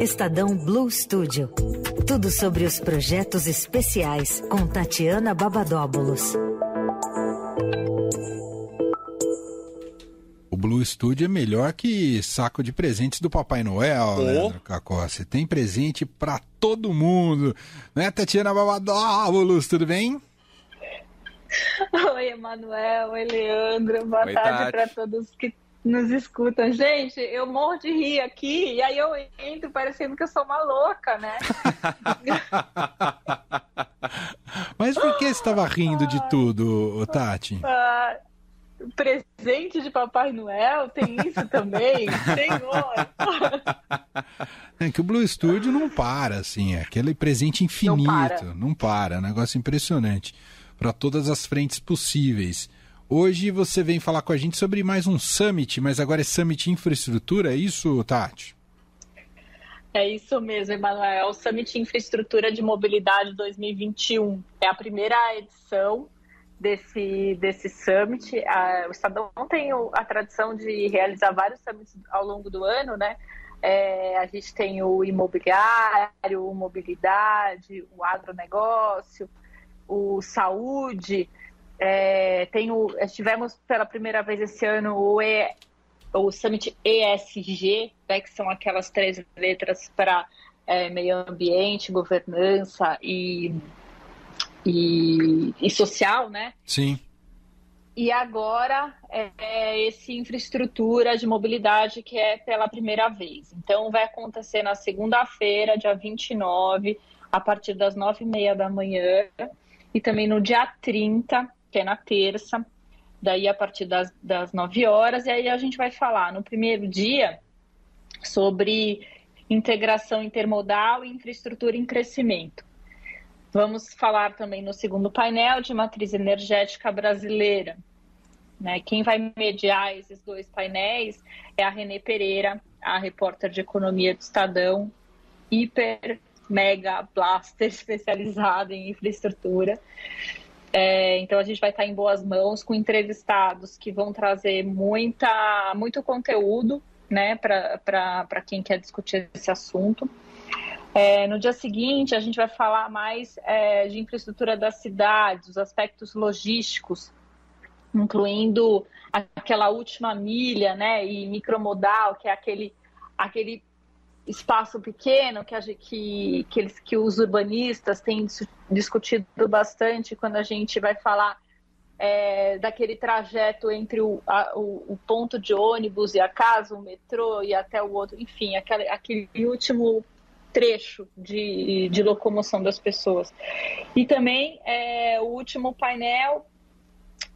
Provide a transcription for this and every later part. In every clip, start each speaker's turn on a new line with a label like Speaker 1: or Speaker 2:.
Speaker 1: Estadão Blue Studio. Tudo sobre os projetos especiais com Tatiana Babadóbulos.
Speaker 2: O Blue Studio é melhor que saco de presentes do Papai Noel, oh. Leandro Cacossi. Tem presente para todo mundo. Né, Tatiana Babadóbulos, tudo bem?
Speaker 3: Oi, Emanuel. Oi, Leandro. Boa Oi, tarde para todos que nos escutam. Gente, eu morro de rir aqui e aí eu entro parecendo que eu sou uma louca, né?
Speaker 2: Mas por que você estava rindo de tudo, Tati?
Speaker 3: Ah, presente de Papai Noel, tem isso também? Senhor!
Speaker 2: É que o Blue Studio não para, assim, é aquele presente infinito, não para, não para é um negócio impressionante para todas as frentes possíveis. Hoje você vem falar com a gente sobre mais um Summit, mas agora é Summit Infraestrutura, é isso, Tati?
Speaker 3: É isso mesmo, Emanuel. O Summit Infraestrutura de Mobilidade 2021. É a primeira edição desse, desse summit. o Estadão tem a tradição de realizar vários summits ao longo do ano, né? É, a gente tem o imobiliário, o mobilidade, o agronegócio, o saúde. É, tem o, tivemos pela primeira vez esse ano o, e, o Summit ESG, né, que são aquelas três letras para é, meio ambiente, governança e, e, e, social, né?
Speaker 2: Sim.
Speaker 3: E agora é, é esse infraestrutura de mobilidade que é pela primeira vez. Então vai acontecer na segunda-feira, dia 29, a partir das nove e meia da manhã e também no dia 30, que é na terça, daí a partir das, das 9 horas, e aí a gente vai falar no primeiro dia sobre integração intermodal e infraestrutura em crescimento. Vamos falar também no segundo painel de matriz energética brasileira. Né? Quem vai mediar esses dois painéis é a Renê Pereira, a repórter de economia do Estadão, hiper mega blaster especializado em infraestrutura. É, então a gente vai estar em boas mãos com entrevistados que vão trazer muita, muito conteúdo né, para quem quer discutir esse assunto. É, no dia seguinte, a gente vai falar mais é, de infraestrutura das cidades, os aspectos logísticos, incluindo aquela última milha né, e micromodal, que é aquele, aquele espaço pequeno que, a, que, que, eles, que os urbanistas têm discutido bastante quando a gente vai falar é, daquele trajeto entre o, a, o, o, ponto de ônibus e a casa, o metrô e até o outro, enfim, aquele, aquele último trecho de, de locomoção das pessoas. E também é, o último painel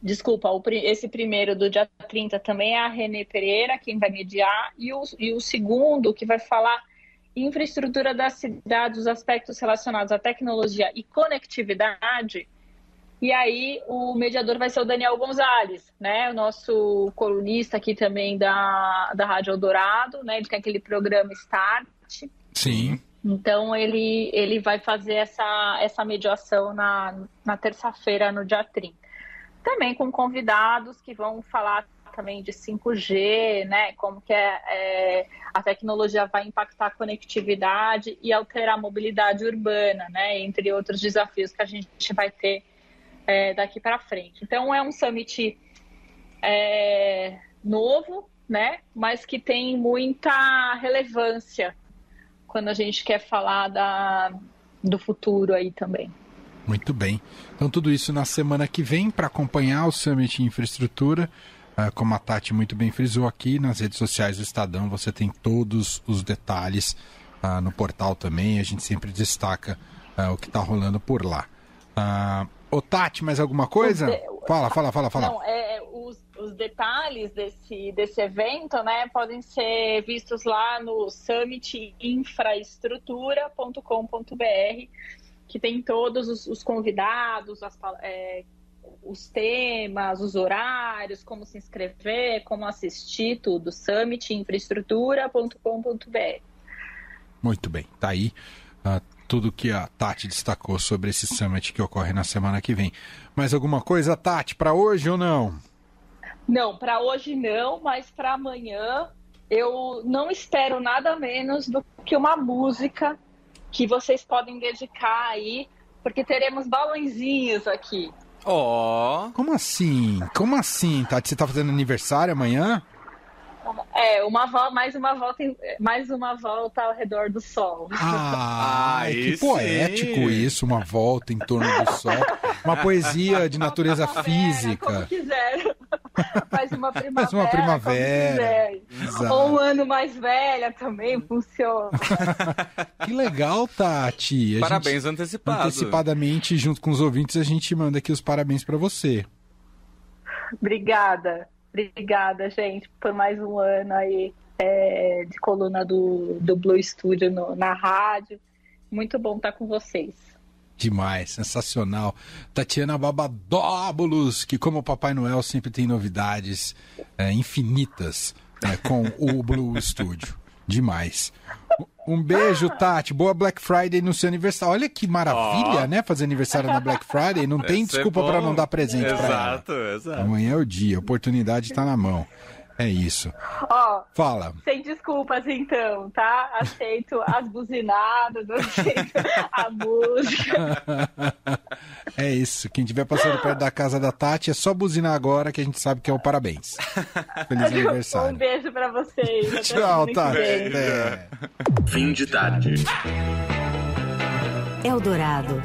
Speaker 3: Desculpa, o, esse primeiro do dia 30 também é a Renê Pereira, quem vai mediar, e o, e o segundo, que vai falar infraestrutura das cidades, os aspectos relacionados à tecnologia e conectividade. E aí o mediador vai ser o Daniel Gonzalez, né? O nosso colunista aqui também da, da Rádio Eldorado, né? De aquele programa Start.
Speaker 2: Sim.
Speaker 3: Então ele, ele vai fazer essa, essa mediação na, na terça-feira, no dia 30 também com convidados que vão falar também de 5G, né? Como que é, é, a tecnologia vai impactar a conectividade e alterar a mobilidade urbana, né? Entre outros desafios que a gente vai ter é, daqui para frente. Então é um summit é, novo, né? Mas que tem muita relevância quando a gente quer falar da, do futuro aí também.
Speaker 2: Muito bem. Então, tudo isso na semana que vem para acompanhar o Summit Infraestrutura. Uh, como a Tati muito bem frisou aqui, nas redes sociais do Estadão você tem todos os detalhes. Uh, no portal também, a gente sempre destaca uh, o que está rolando por lá. Ô Tati, mais alguma coisa? Fala, fala, fala, fala.
Speaker 3: Não, é, os, os, detalhes desse, desse evento né, podem ser vistos lá no summitinfraestrutura.com.br que tem todos os, os convidados, as, é, os temas, os horários, como se inscrever, como assistir, tudo. summitinfraestrutura.com.br.
Speaker 2: Muito bem, tá aí uh, tudo que a Tati destacou sobre esse summit que ocorre na semana que vem. Mais alguma coisa, Tati, para hoje ou não?
Speaker 3: Não, para hoje não, mas para amanhã eu não espero nada menos do que uma música que vocês podem dedicar aí, porque teremos balãozinhos aqui.
Speaker 2: Ó. Oh. Como assim? Como assim, Tati? Você tá fazendo aniversário amanhã?
Speaker 3: É, uma volta, mais uma volta, mais uma volta ao redor do sol.
Speaker 2: Ah, que poético isso, uma volta em torno do sol. Uma poesia de natureza física.
Speaker 3: Como quiser. Faz uma primavera. Faz
Speaker 2: uma primavera.
Speaker 3: Ou um ano mais velha também funciona.
Speaker 2: que legal, Tati.
Speaker 4: A parabéns antecipados.
Speaker 2: Antecipadamente, junto com os ouvintes, a gente manda aqui os parabéns para você.
Speaker 3: Obrigada. Obrigada, gente, por mais um ano aí é, de coluna do, do Blue Studio no, na rádio. Muito bom estar com vocês.
Speaker 2: Demais, sensacional. Tatiana Babadóbulos, que como o Papai Noel sempre tem novidades é, infinitas é, com o Blue Studio. Demais. Um beijo, Tati. Boa Black Friday no seu aniversário. Olha que maravilha, oh. né? Fazer aniversário na Black Friday. Não tem desculpa para não dar presente para ela. Exato, exato. Amanhã é o dia, a oportunidade está na mão. É isso.
Speaker 3: Ó,
Speaker 2: Fala.
Speaker 3: Sem desculpas, então, tá? Aceito as buzinadas, aceito a música.
Speaker 2: É isso. Quem estiver passando perto da casa da Tati, é só buzinar agora que a gente sabe que é o parabéns. Feliz aniversário.
Speaker 3: Um beijo pra vocês.
Speaker 2: Tchau, Tati. É.
Speaker 5: Fim de tarde.
Speaker 1: Eldorado.